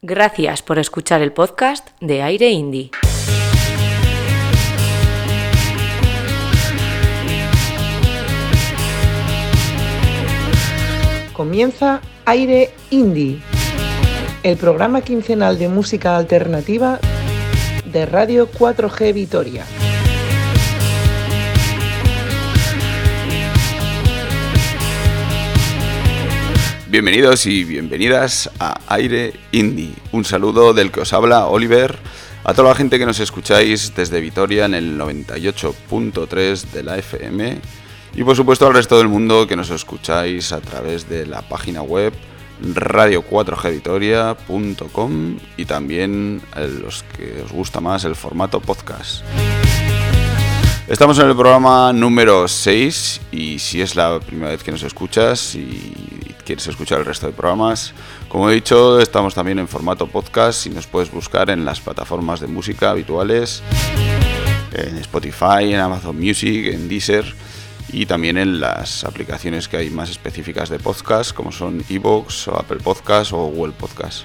Gracias por escuchar el podcast de Aire Indie. Comienza Aire Indie, el programa quincenal de música alternativa de Radio 4G Vitoria. Bienvenidos y bienvenidas a Aire Indie. Un saludo del que os habla Oliver, a toda la gente que nos escucháis desde Vitoria en el 98.3 de la FM y por supuesto al resto del mundo que nos escucháis a través de la página web radio4gvitoria.com y también a los que os gusta más el formato podcast. Estamos en el programa número 6 y si es la primera vez que nos escuchas y quieres escuchar el resto de programas, como he dicho, estamos también en formato podcast y nos puedes buscar en las plataformas de música habituales, en Spotify, en Amazon Music, en Deezer y también en las aplicaciones que hay más específicas de podcast, como son Evox Apple Podcast o Google Podcast.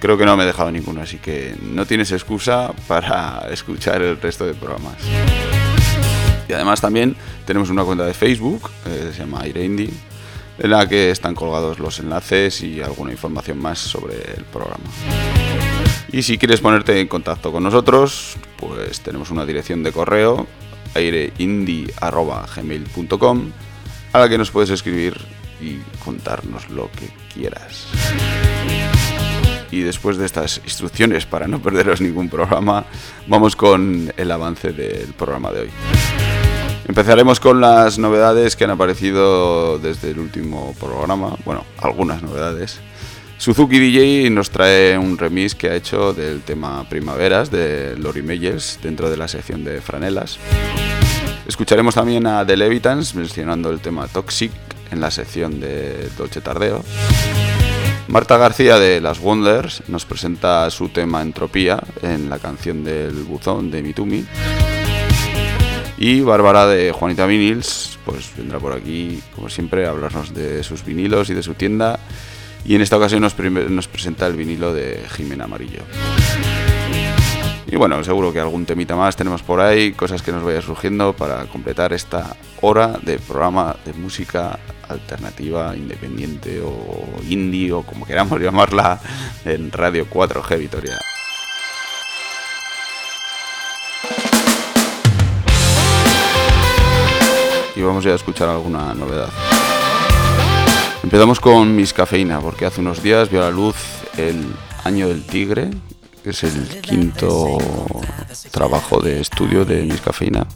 Creo que no me he dejado ninguno, así que no tienes excusa para escuchar el resto de programas. Y además también tenemos una cuenta de Facebook, eh, se llama Aire en la que están colgados los enlaces y alguna información más sobre el programa. Y si quieres ponerte en contacto con nosotros, pues tenemos una dirección de correo aireindie.gmail.com a la que nos puedes escribir y contarnos lo que quieras. Y después de estas instrucciones para no perderos ningún programa, vamos con el avance del programa de hoy. Empezaremos con las novedades que han aparecido desde el último programa. Bueno, algunas novedades. Suzuki DJ nos trae un remix que ha hecho del tema Primaveras de Lori Meyers dentro de la sección de franelas. Escucharemos también a The Levitans mencionando el tema Toxic en la sección de Dolce Tardeo. Marta García de Las Wonders nos presenta su tema Entropía en la canción del buzón de Mitumi. Y Bárbara de Juanita Vinils, pues vendrá por aquí, como siempre, a hablarnos de sus vinilos y de su tienda. Y en esta ocasión nos, presenta el vinilo de Jimena Amarillo. Y bueno, seguro que algún temita más tenemos por ahí, cosas que nos vaya surgiendo para completar esta hora de programa de música alternativa, independiente o indie o como queramos llamarla en Radio 4G Vitoria. Y vamos ya a escuchar alguna novedad. Empezamos con Miss Cafeína, porque hace unos días vio a la luz el Año del Tigre, que es el quinto trabajo de estudio de Miss Cafeína.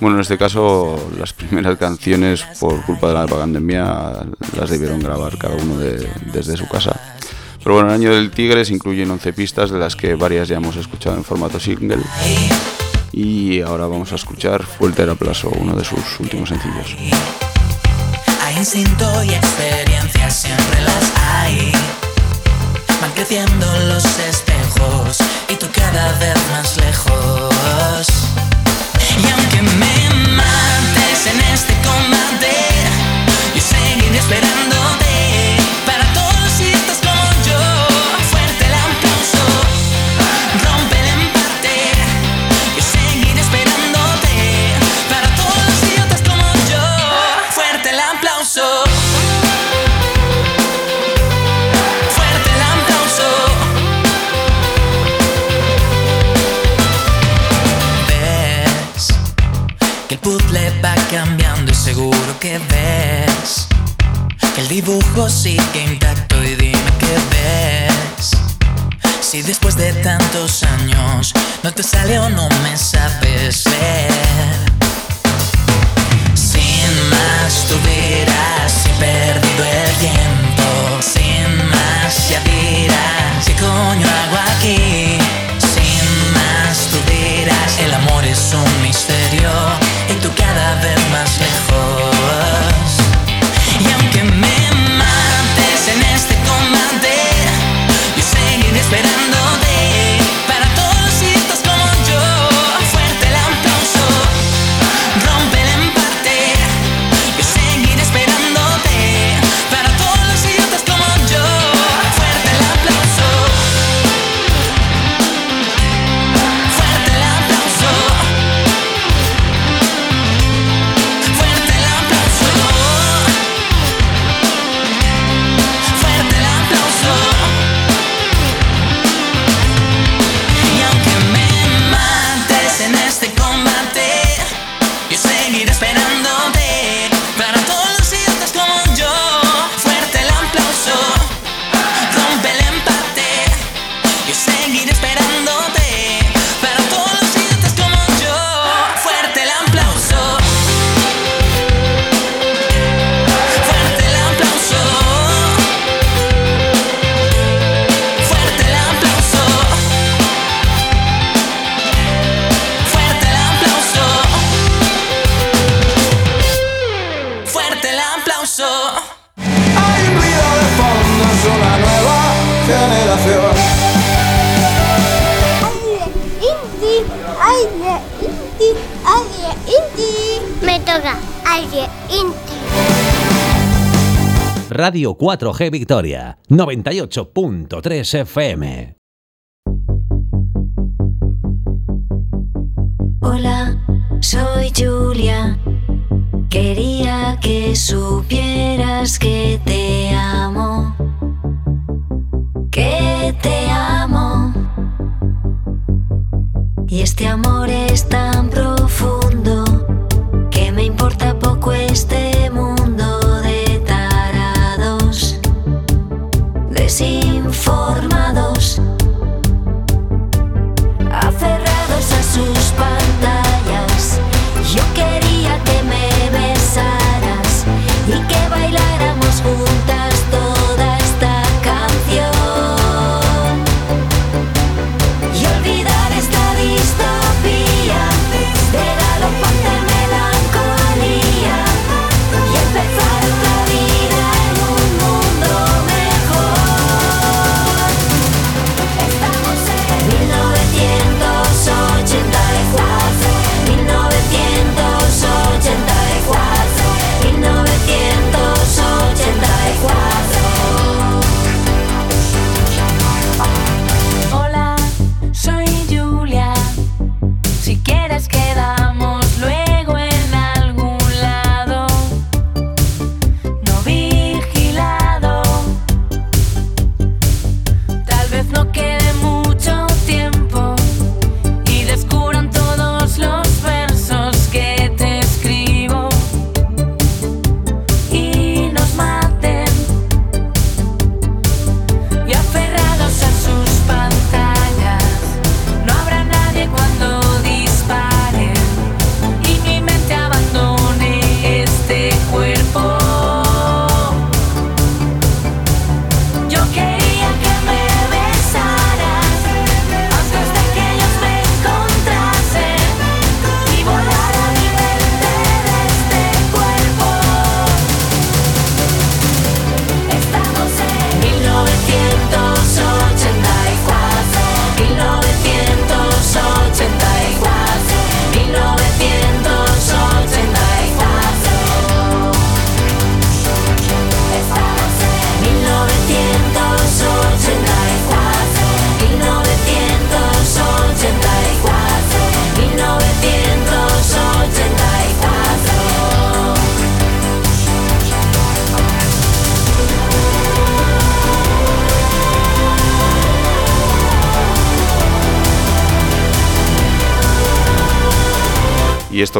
Bueno, en este caso, las primeras canciones, por culpa de la pandemia, las debieron grabar cada uno desde su casa. Pero bueno, el Año del Tigre se incluyen 11 pistas, de las que varias ya hemos escuchado en formato single. Y ahora vamos a escuchar Fuerte el aplauso, uno de sus últimos sencillos. Hay instinto y experiencia, siempre las hay. Van creciendo los espejos y tú cada vez más lejos. Y aunque me mates en este combate, yo seguiré esperándote. Dibujo sigue intacto y dime qué ves. Si después de tantos años no te sale o no me sabes ver. Sin más tú dirás si Radio 4G Victoria, 98.3 FM. Hola, soy Julia. Quería que supieras que te amo. Que te amo. Y este amor es tan profundo que me importa poco este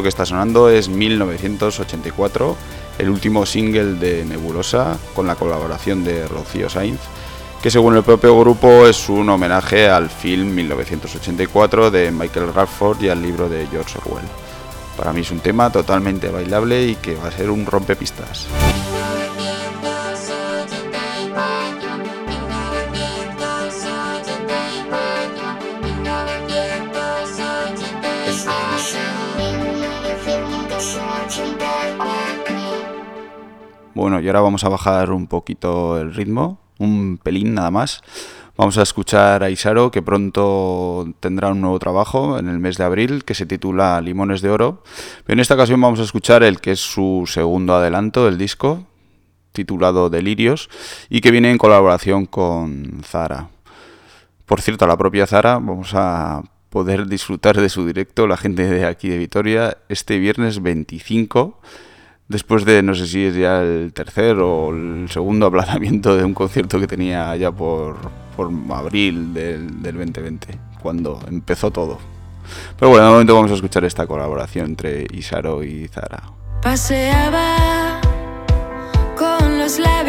que está sonando es 1984, el último single de Nebulosa, con la colaboración de Rocío Sainz, que según el propio grupo es un homenaje al film 1984 de Michael Radford y al libro de George Orwell. Para mí es un tema totalmente bailable y que va a ser un rompepistas. Bueno, y ahora vamos a bajar un poquito el ritmo, un pelín nada más. Vamos a escuchar a Isaro, que pronto tendrá un nuevo trabajo en el mes de abril, que se titula Limones de Oro. Pero en esta ocasión vamos a escuchar el que es su segundo adelanto del disco, titulado Delirios, y que viene en colaboración con Zara. Por cierto, a la propia Zara vamos a poder disfrutar de su directo, la gente de aquí de Vitoria, este viernes 25 después de no sé si es ya el tercer o el segundo aplazamiento de un concierto que tenía ya por, abril del, del 2020, cuando empezó todo. Pero bueno, de momento vamos a escuchar esta colaboración entre Isaro y Zara. Paseaba con los labios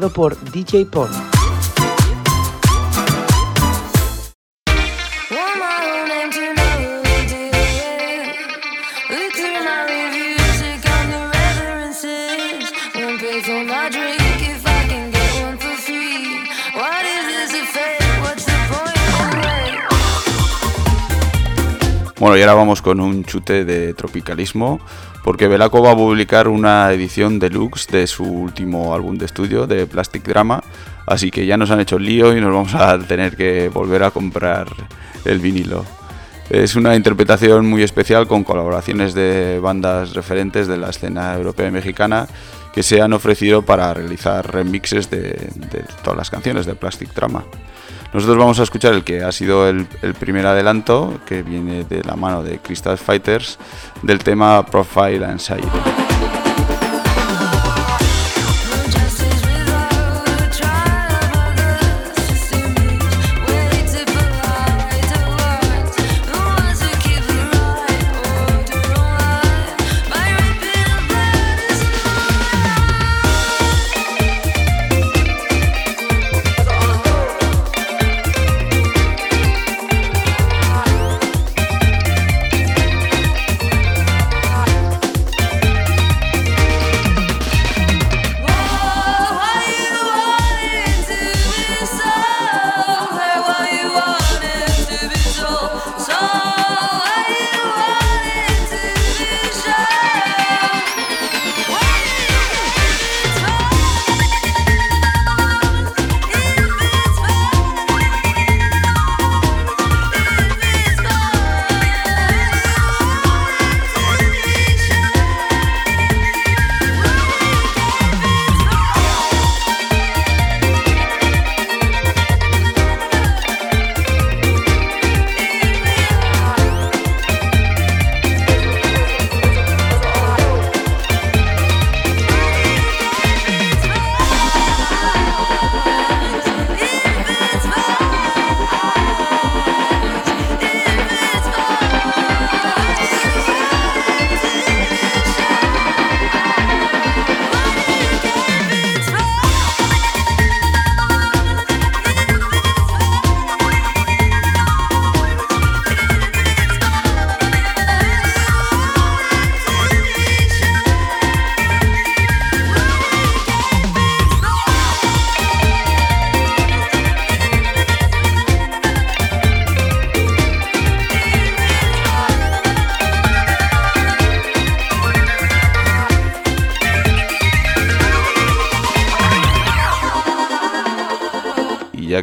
Por DJ Pon. Vamos con un chute de tropicalismo, porque Belaco va a publicar una edición deluxe de su último álbum de estudio, de Plastic Drama, así que ya nos han hecho el lío y nos vamos a tener que volver a comprar el vinilo. Es una interpretación muy especial con colaboraciones de bandas referentes de la escena europea y mexicana que se han ofrecido para realizar remixes de todas las canciones de Plastic Drama. Nosotros vamos a escuchar el que ha sido el, primer adelanto, que viene de la mano de Crystal Fighters, del tema Profile Anxiety.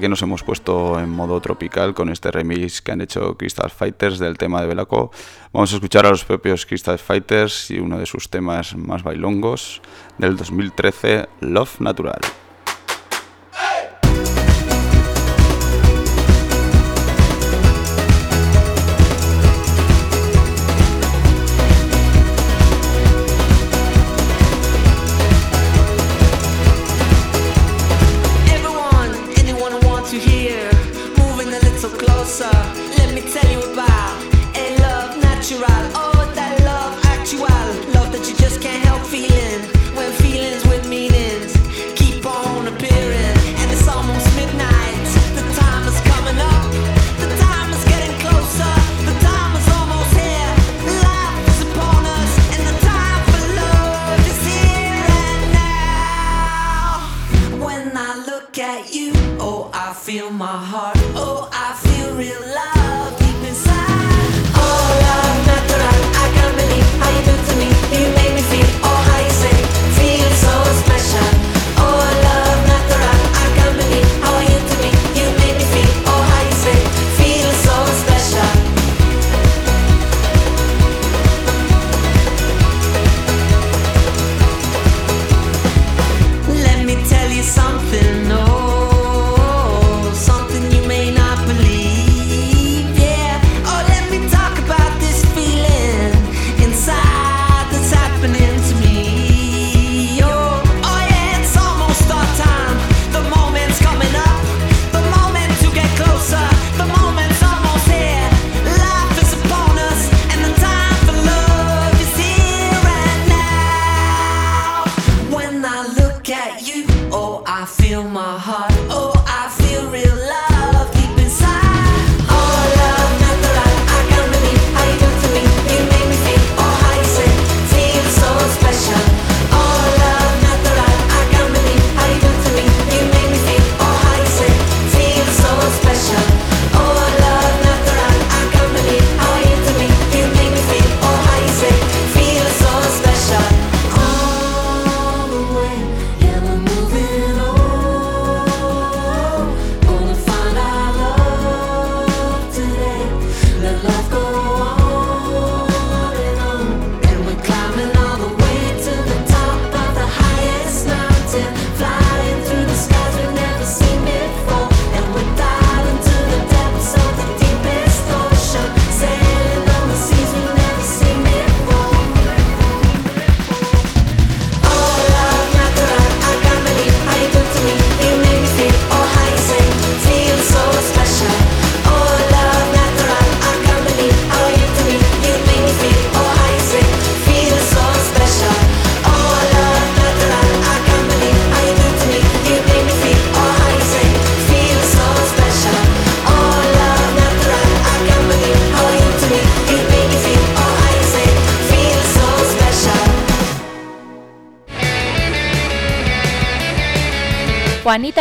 Que nos hemos puesto en modo tropical con este remix que han hecho Crystal Fighters del tema de Belaco. Vamos a escuchar a los propios Crystal Fighters y uno de sus temas más bailongos del 2013, Love Natural.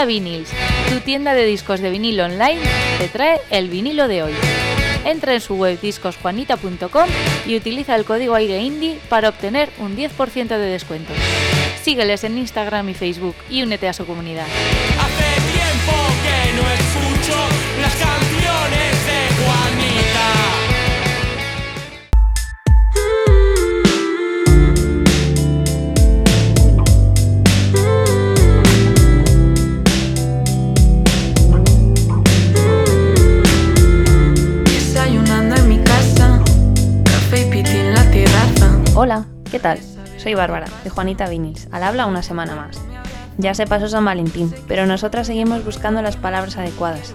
Vinyls, tu tienda de discos de vinilo online, te trae el vinilo de hoy. Entra en su web discosjuanita.com y utiliza el código AIREINDIE para obtener un 10% de descuento. Sígueles en Instagram y Facebook y únete a su comunidad. Tal? Soy Bárbara, de Juanita Vinyls, al habla una semana más. Ya se pasó San Valentín, pero nosotras seguimos buscando las palabras adecuadas.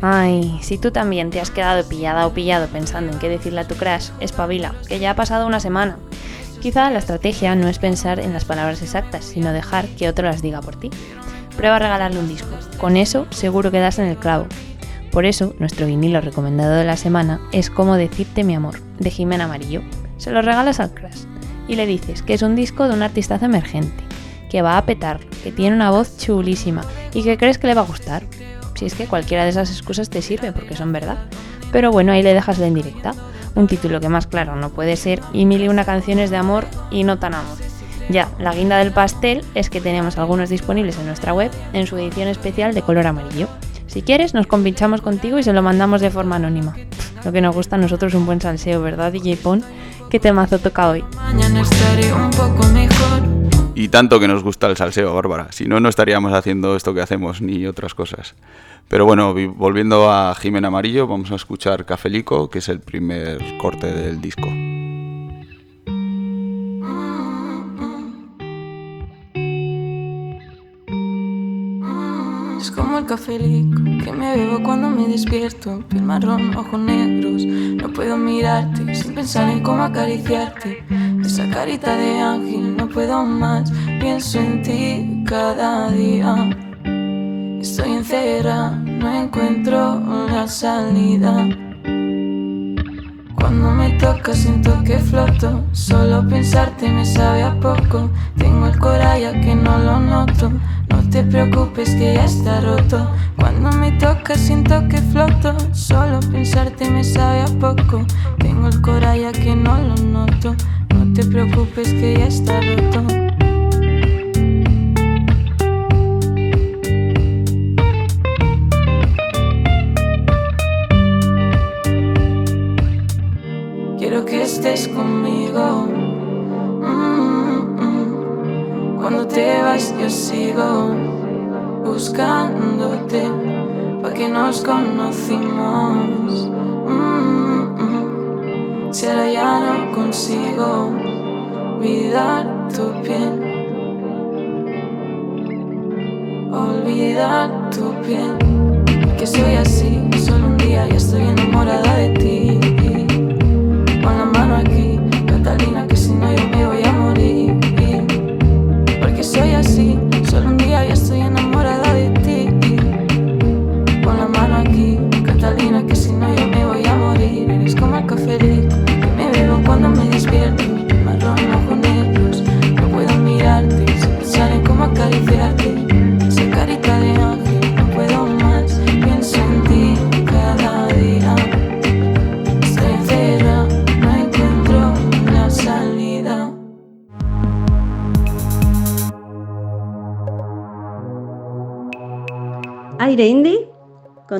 Ay, si tú también te has quedado pillada o pillado pensando en qué decirle a tu crush, espabila, que ya ha pasado una semana. Quizá la estrategia no es pensar en las palabras exactas, sino dejar que otro las diga por ti. Prueba a regalarle un disco. Con eso seguro que das en el clavo. Por eso, nuestro vinilo recomendado de la semana es Cómo decirte mi amor, de Jimena Amarillo. Se lo regalas al crush y le dices que es un disco de un artistazo emergente, que va a petar, que tiene una voz chulísima y que crees que le va a gustar. Si es que cualquiera de esas excusas te sirve porque son verdad. Pero bueno, ahí le dejas la indirecta. Un título que más claro no puede ser y mil y una canciones de amor y no tan amor. Ya, la guinda del pastel es que tenemos algunos disponibles en nuestra web en su edición especial de color amarillo. Si quieres, nos compinchamos contigo y se lo mandamos de forma anónima. Lo que nos gusta a nosotros es un buen salseo, ¿verdad, DJ Pon? ¿Qué temazo toca hoy? Mañana estaré un poco mejor. Y tanto que nos gusta el salseo, Bárbara. Si no, no estaríamos haciendo esto que hacemos ni otras cosas. Pero bueno, vi- volviendo a Jimena Amarillo, vamos a escuchar Cafelico, que es el primer corte del disco. Es como el cafelico que me bebo cuando me despierto. Piel marrón, ojos negros. No puedo mirarte sin pensar en cómo acariciarte. Esa carita de ángel, no puedo más. Pienso en ti cada día. Estoy encerrada, no encuentro la salida. Cuando me toca siento que floto Solo pensarte me sabe a poco Tengo el ya que no lo noto No te preocupes que ya está roto. Cuando me toca siento que floto. Solo pensarte me sabe a poco. Tengo el ya que no lo noto. No te preocupes que ya está roto. Quiero que estés conmigo. Mm. Cuando te vas, yo sigo buscándote. Pa' que nos conocimos. Mm, mm. Si ahora ya no consigo olvidar tu piel. Olvidar tu piel.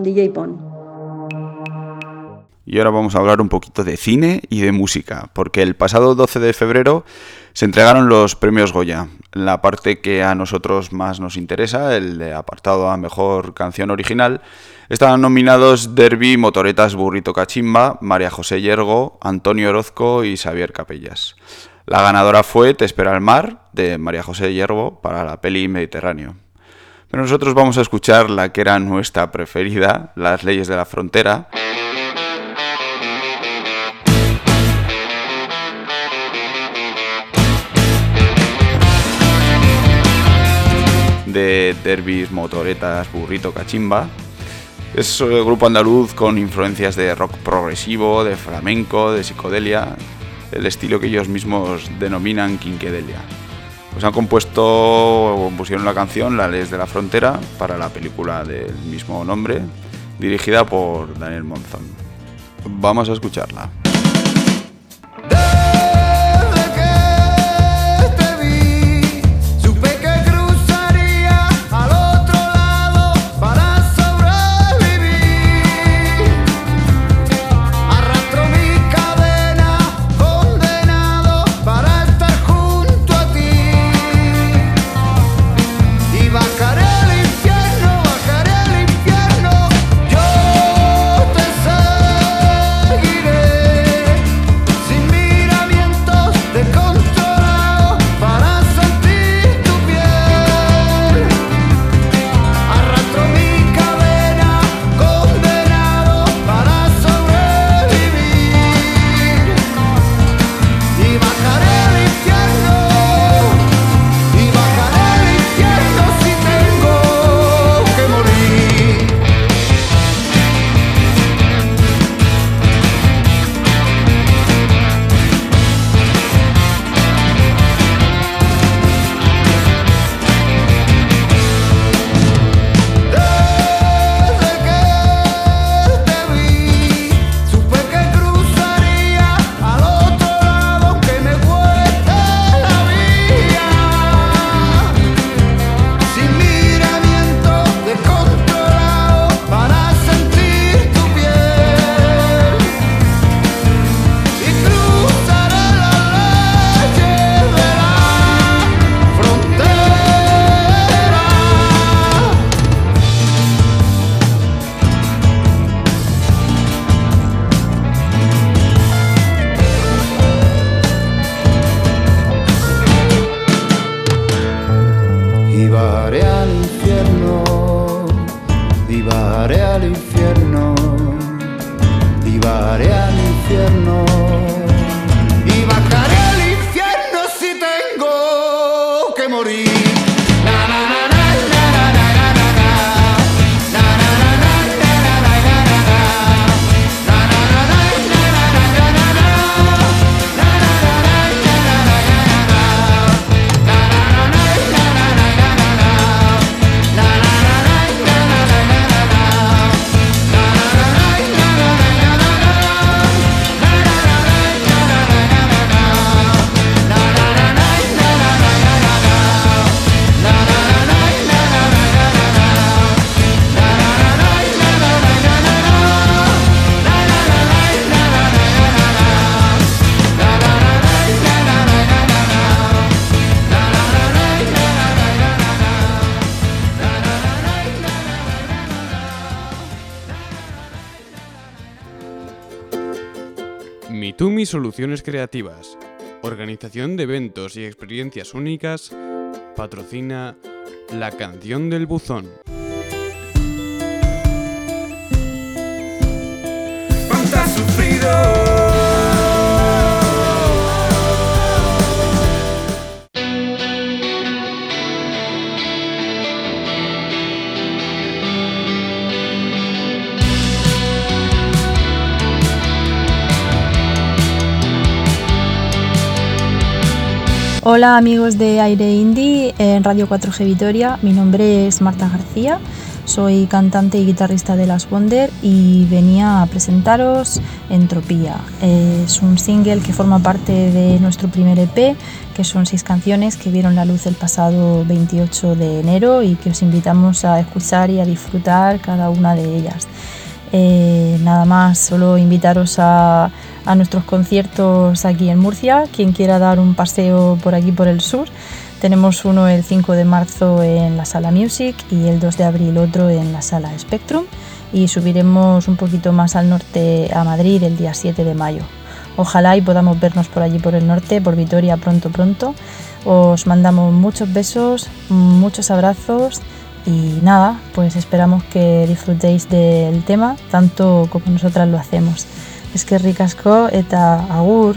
DJ Pon. Y ahora vamos a hablar un poquito de cine y de música, porque el pasado 12 de febrero se entregaron los premios Goya. La parte que a nosotros más nos interesa, el de apartado a mejor canción original, estaban nominados Derby, Motoretas, Burrito Cachimba, María José Yergo, Antonio Orozco y Xavier Capellas. La ganadora fue Te espera el mar, de María José Yergo, para la peli Mediterráneo. Pero nosotros vamos a escuchar la que era nuestra preferida, Las leyes de la frontera. de derbis, motoretas, burrito, cachimba. Es un grupo andaluz con influencias de rock progresivo, de flamenco, de psicodelia, el estilo que ellos mismos denominan quinquedelia. Pues han compuesto compusieron la canción La Leyes de la Frontera para la película del mismo nombre, dirigida por Daniel Monzón. Vamos a escucharla. Soluciones Creativas, organización de eventos y experiencias únicas, patrocina La Canción del Buzón. ¿Cuánto has sufrido? Hola amigos de Aire Indie en Radio 4G Vitoria, mi nombre es Marta García, soy cantante y guitarrista de Las Wonder y venía a presentaros Entropía. Es un single que forma parte de nuestro primer EP, que son seis canciones que vieron la luz el pasado 28 de enero y que os invitamos a escuchar y a disfrutar cada una de ellas. Eh, nada más, solo invitaros a, a nuestros conciertos aquí en Murcia. Quien quiera dar un paseo por aquí por el sur, tenemos uno el 5 de marzo en la sala Music y el 2 de abril otro en la sala Spectrum. Y subiremos un poquito más al norte a Madrid el día 7 de mayo. Ojalá y podamos vernos por allí por el norte, por Vitoria pronto pronto. Os mandamos muchos besos, muchos abrazos y nada, pues esperamos que disfrutéis del tema tanto como nosotras lo hacemos. Es que ricasco eta agur.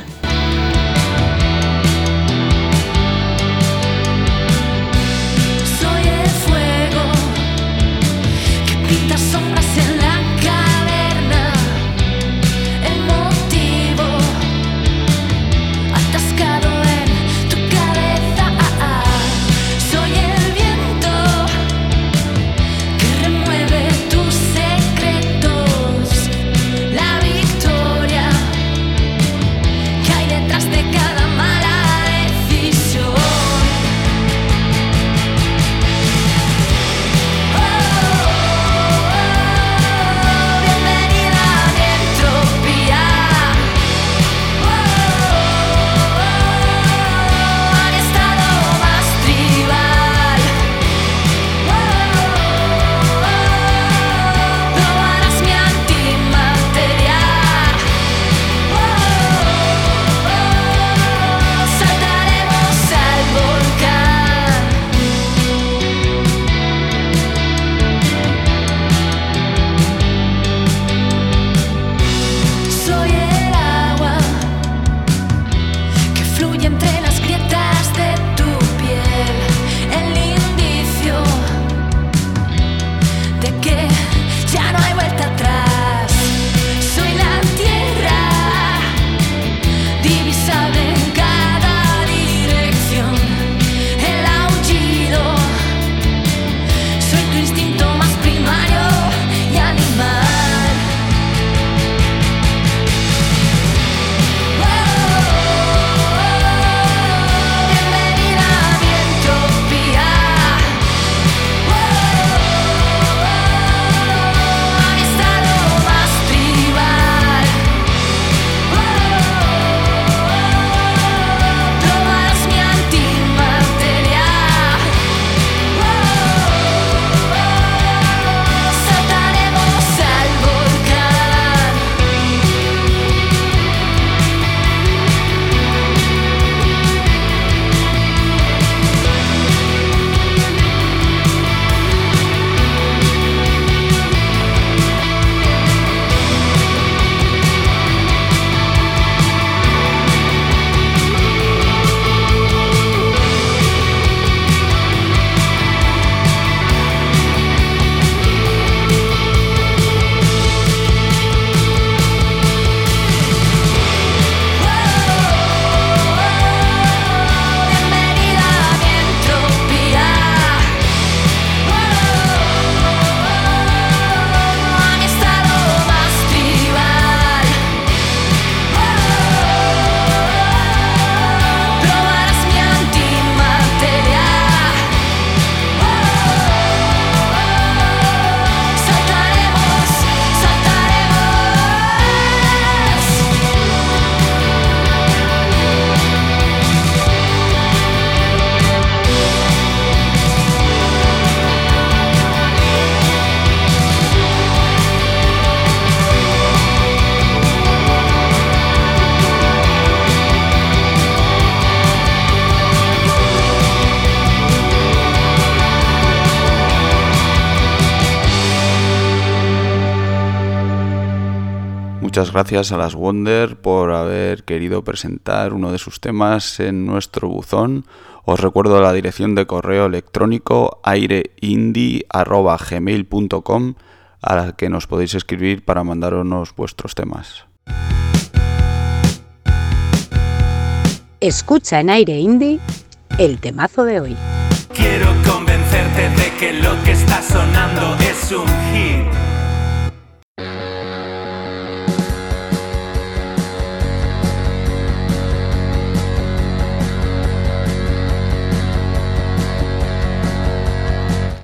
Muchas gracias a las Wonder por haber querido presentar uno de sus temas en nuestro buzón. Os recuerdo la dirección de correo electrónico aireindie.gmail.com a la que nos podéis escribir para mandarnos vuestros temas. Escucha en aire indie el temazo de hoy. Quiero convencerte de que lo que está sonando es un hit.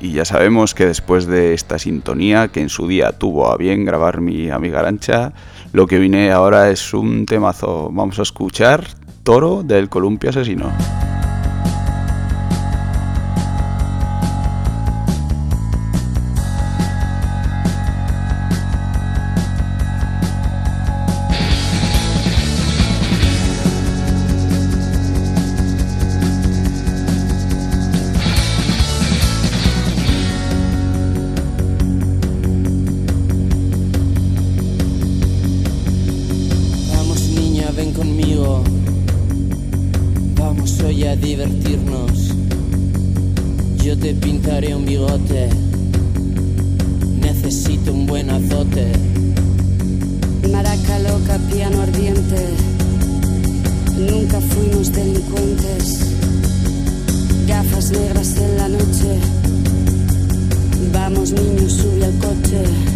Y ya sabemos que después de esta sintonía, que en su día tuvo a bien grabar mi amiga Arancha, lo que vine ahora es un temazo. Vamos a escuchar Toro del Columpio Asesino. A divertirnos. Yo te pintaré un bigote. Necesito un buen azote. Maraca loca, piano ardiente. Nunca fuimos delincuentes. Gafas negras en la noche. Vamos niños, sube al coche.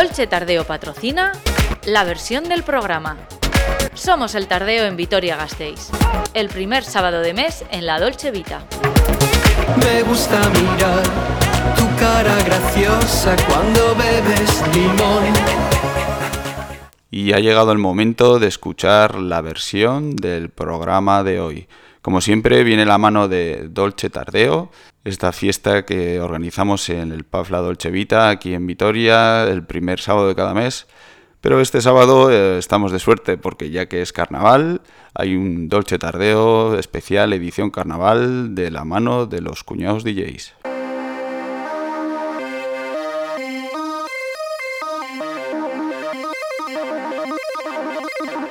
Dolce Tardeo patrocina la versión del programa. Somos el Tardeo en Vitoria-Gasteiz, el primer sábado de mes en la Dolce Vita. Me gusta mirar tu cara graciosa cuando bebes limón. Y ha llegado el momento de escuchar la versión del programa de hoy. Como siempre, viene la mano de Dolce Tardeo, esta fiesta que organizamos en el Pub La Dolce Vita, aquí en Vitoria, el primer sábado de cada mes. Pero este sábado eh, estamos de suerte porque ya que es carnaval, hay un Dolce Tardeo especial edición carnaval de la mano de los cuñados DJs.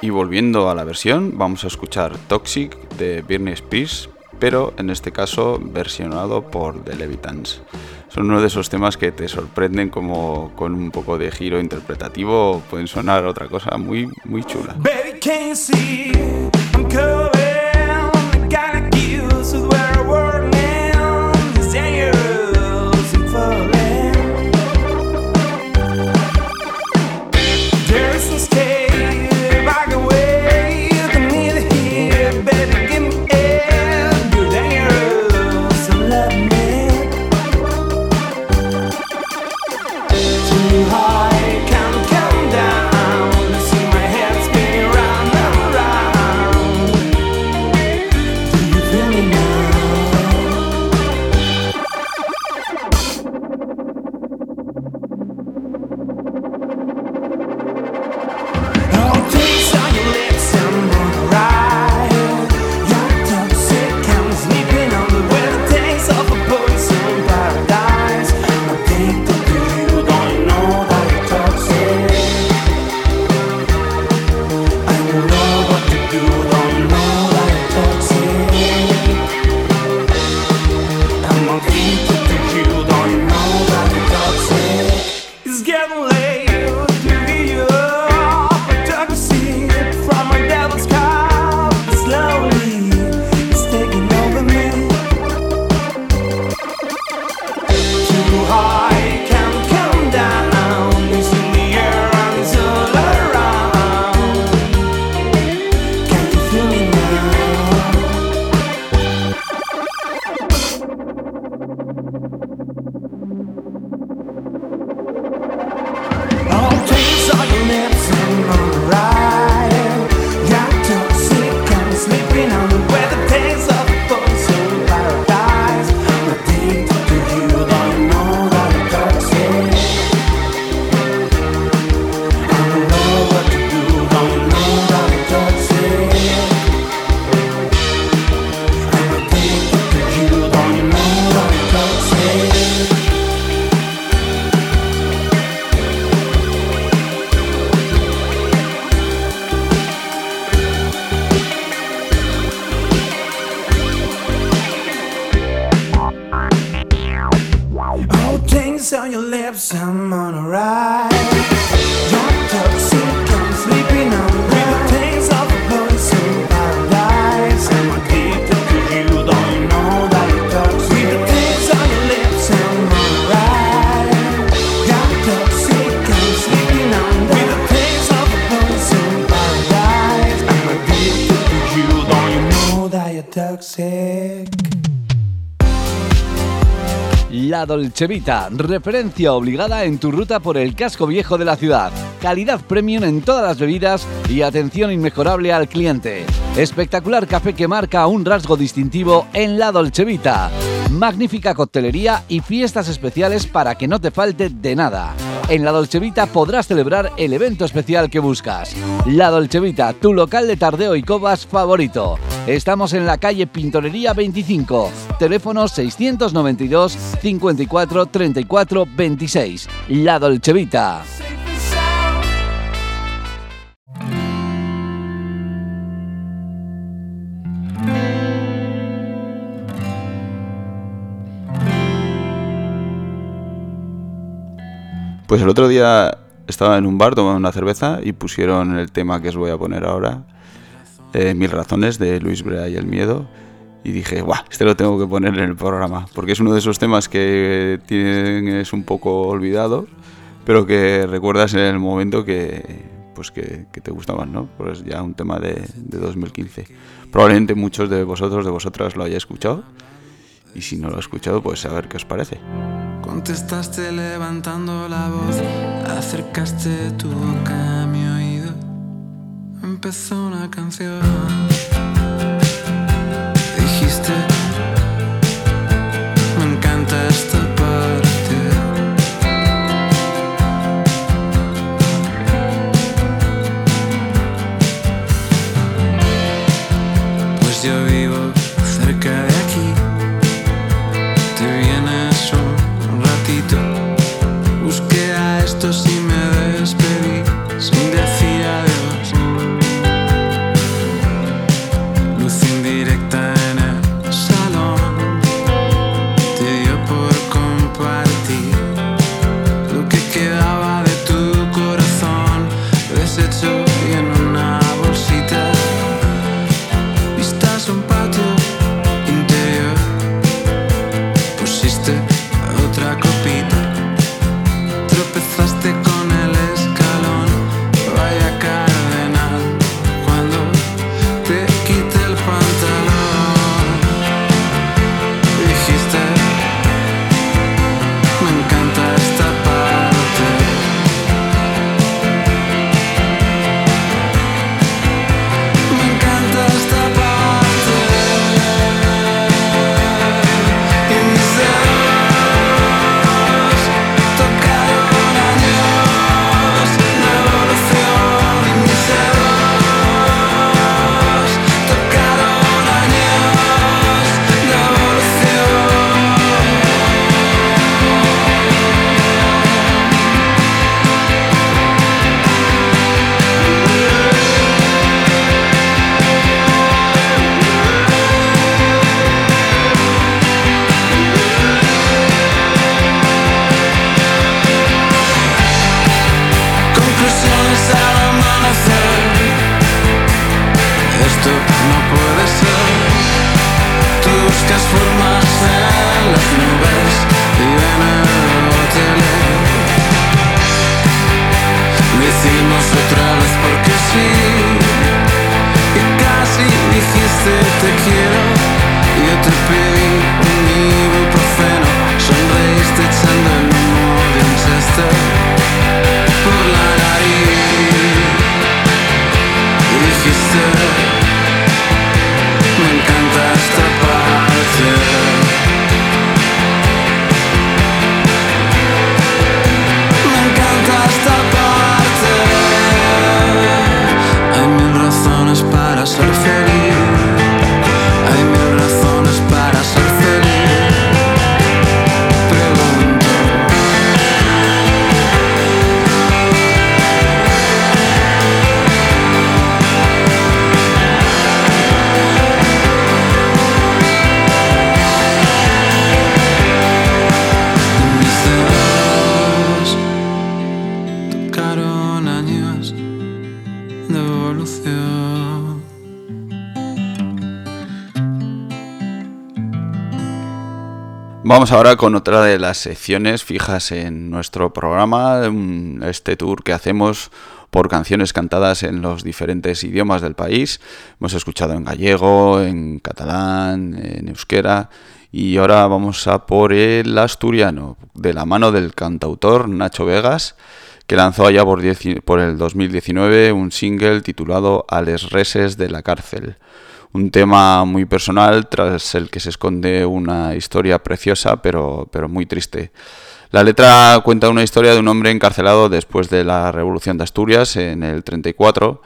Y volviendo a la versión, vamos a escuchar Toxic de Britney Spears, pero en este caso versionado por The Levitans. Son uno de esos temas que te sorprenden como con un poco de giro interpretativo pueden sonar otra cosa muy muy chula. Baby, La Dolcevita, referencia obligada en tu ruta por el casco viejo de la ciudad. Calidad premium en todas las bebidas y atención inmejorable al cliente. Espectacular café que marca un rasgo distintivo en La Dolcevita. Magnífica coctelería y fiestas especiales para que no te falte de nada. En La Dolcevita podrás celebrar el evento especial que buscas. La Dolcevita, tu local de tardeo y cobas favorito. Estamos en la calle Pintorería 25, teléfono 692 54 34 26. La Dolcevita. Pues el otro día estaba en un bar tomando una cerveza y pusieron el tema que os voy a poner ahora, eh, Mil razones de Luis Brea y el miedo. Y dije, ¡guau! Este lo tengo que poner en el programa. Porque es uno de esos temas que tienes un poco olvidado, pero que recuerdas en el momento que, pues que, que te gustaban, ¿no? Pues ya un tema de, de 2015. Probablemente muchos de vosotros, de vosotras lo hayáis escuchado. Y si no lo he escuchado, pues a ver qué os parece. Contestaste levantando la voz, acercaste tu boca a mi oído. Empezó una canción. Dijiste, Vamos ahora con otra de las secciones fijas en nuestro programa, este tour que hacemos por canciones cantadas en los diferentes idiomas del país. Hemos escuchado en gallego, en catalán, en euskera y ahora vamos a por el asturiano, de la mano del cantautor Nacho Vegas, que lanzó allá por, por el 2019 un single titulado A les reses de la cárcel un tema muy personal tras el que se esconde una historia preciosa pero, pero muy triste. La letra cuenta una historia de un hombre encarcelado después de la Revolución de Asturias en el 34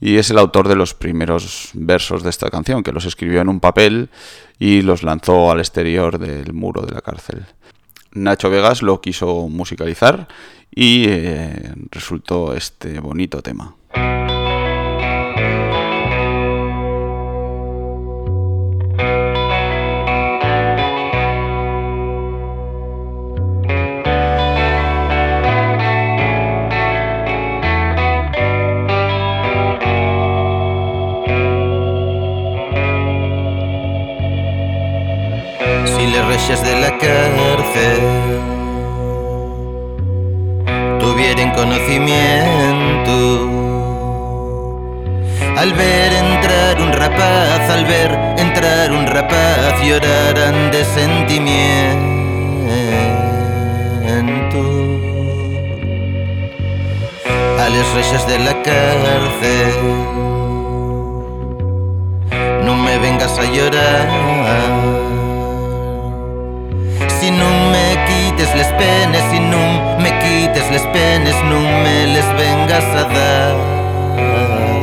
y es el autor de los primeros versos de esta canción, que los escribió en un papel y los lanzó al exterior del muro de la cárcel. Nacho Vegas lo quiso musicalizar y eh, resultó este bonito tema. Conocimiento. Al ver entrar un rapaz, al ver entrar un rapaz, llorarán de sentimiento. A les reixes de la cárcel, no me vengas a llorar. Si no me quites les penes, si no les penes, no me les vengas a dar.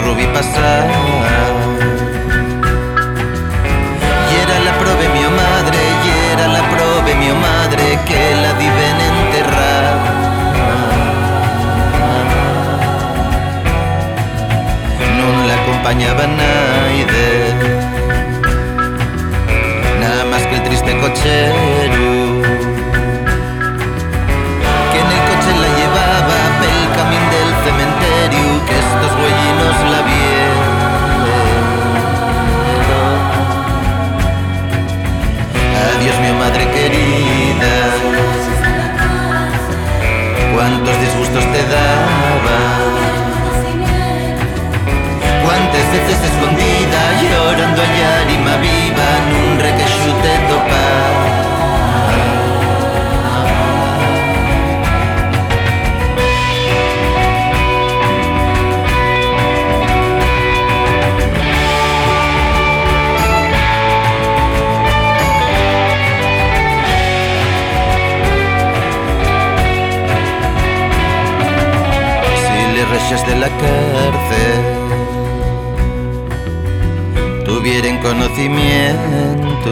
Entierro vi pasar. Y era la prove mi madre Y era la prove mi madre Que la diven enterrar. Non la acompañaba naide Nada más que el triste cochero veces escondida llorando a ánima viva en un topaba. si le reixes de la cárcel conocimiento.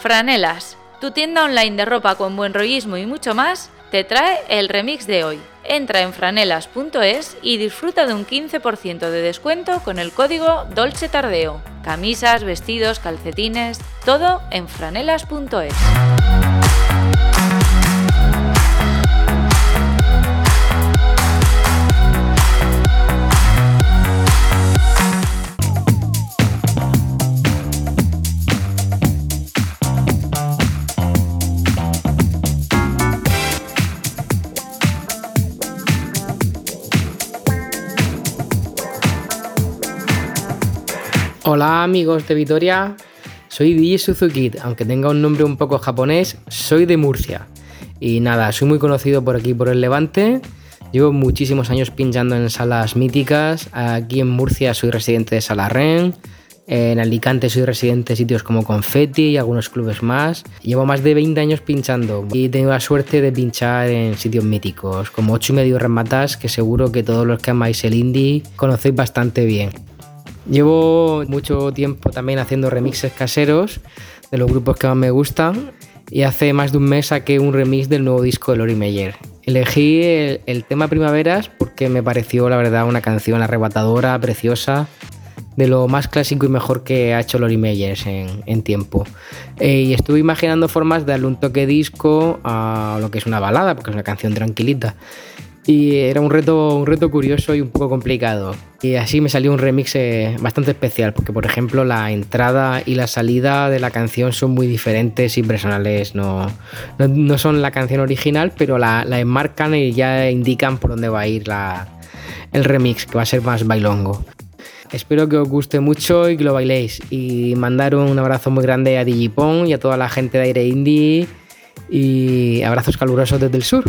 Franelas, tu tienda online de ropa con buen rollismo y mucho más, te trae el remix de hoy. Entra en franelas.es y disfruta de un 15% de descuento con el código Dolce Tardeo. Camisas, vestidos, calcetines, todo en franelas.es. Hola amigos de Vitoria, soy DJ Suzuki, aunque tenga un nombre un poco japonés, soy de Murcia. Y nada, soy muy conocido por aquí, por el Levante. Llevo muchísimos años pinchando en salas míticas. Aquí en Murcia soy residente de Sala Ren. En Alicante soy residente de sitios como Confetti y algunos clubes más. Llevo más de 20 años pinchando y he tenido la suerte de pinchar en sitios míticos como 8 y medio Rematas, que seguro que todos los que amáis el indie conocéis bastante bien. Llevo mucho tiempo también haciendo remixes caseros de los grupos que más me gustan y hace más de un mes saqué un remix del nuevo disco de Lori Meyer. Elegí el, tema Primaveras porque me pareció la verdad una canción arrebatadora, preciosa, de lo más clásico y mejor que ha hecho Lori Meyers en, en tiempo. Eh, y estuve imaginando formas de darle un toque disco a lo que es una balada, porque es una canción tranquilita. Y era un reto, un reto curioso y un poco complicado. Y así me salió un remix eh, bastante especial, porque por ejemplo la entrada y la salida de la canción son muy diferentes y personales. No, no, son la canción original, pero la, la enmarcan y ya indican por dónde va a ir la, el remix, que va a ser más bailongo. Espero que os guste mucho y que lo bailéis. Y mandar un abrazo muy grande a Digipon y a toda la gente de Aire Indie. Y abrazos calurosos desde el sur.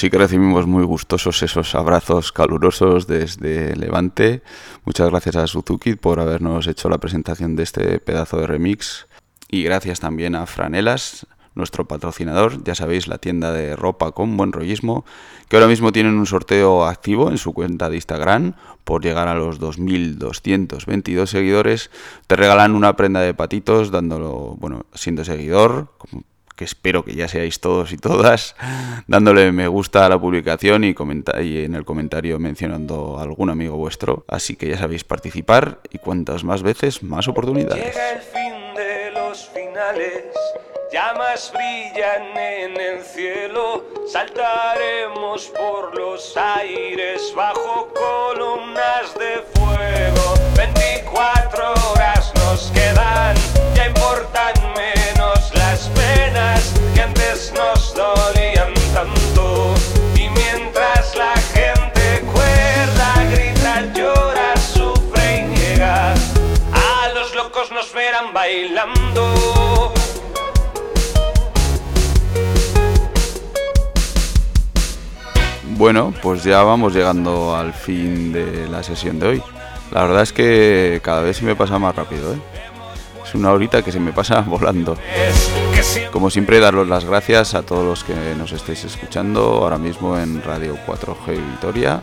Sí que recibimos muy gustosos esos abrazos calurosos desde Levante. Muchas gracias a Suzuki por habernos hecho la presentación de este pedazo de remix. Y gracias también a Franelas, nuestro patrocinador, ya sabéis, la tienda de ropa con buen rollismo, que ahora mismo tienen un sorteo activo en su cuenta de Instagram. Por llegar a los 2.222 seguidores, te regalan una prenda de patitos, dándolo, bueno, siendo seguidor, que espero que ya seáis todos y todas, dándole me gusta a la publicación y, y en el comentario mencionando a algún amigo vuestro. Así que ya sabéis participar y cuantas más veces, más oportunidades. Llega el fin de los finales, llamas brillan en el cielo, saltaremos por los aires bajo columnas de fuego. 24 horas nos quedan, Bueno, pues ya vamos llegando al fin de la sesión de hoy. La verdad es que cada vez se me pasa más rápido, ¿eh? Es una horita que se me pasa volando. Como siempre, daros las gracias a todos los que nos estáis escuchando ahora mismo en Radio 4G Vitoria.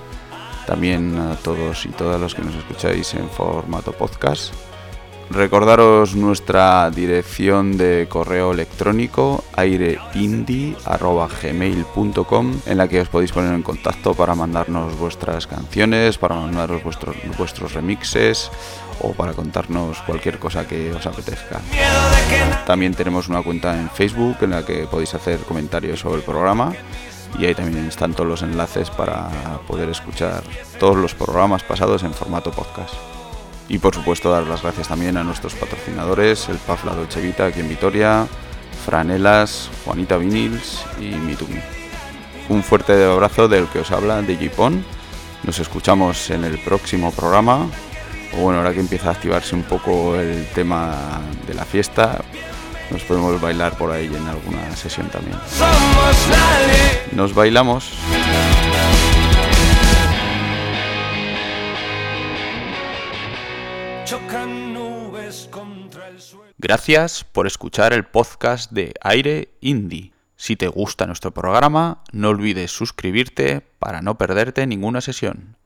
También a todos y todas los que nos escucháis en formato podcast. Recordaros nuestra dirección de correo electrónico aireindie.gmail.com en la que os podéis poner en contacto para mandarnos vuestras canciones, para mandaros vuestros, vuestros remixes o para contarnos cualquier cosa que os apetezca. También tenemos una cuenta en Facebook en la que podéis hacer comentarios sobre el programa y ahí también están todos los enlaces para poder escuchar todos los programas pasados en formato podcast. Y por supuesto dar las gracias también a nuestros patrocinadores, el Pafla Dolce Vita aquí en Vitoria, Franelas, Juanita Vinils y Mitumi. Un fuerte abrazo del que os habla, de Pon. Nos escuchamos en el próximo programa. O bueno, ahora que empieza a activarse un poco el tema de la fiesta, nos podemos bailar por ahí en alguna sesión también. Nos bailamos. Gracias por escuchar el podcast de Aire Indie. Si te gusta nuestro programa, no olvides suscribirte para no perderte ninguna sesión.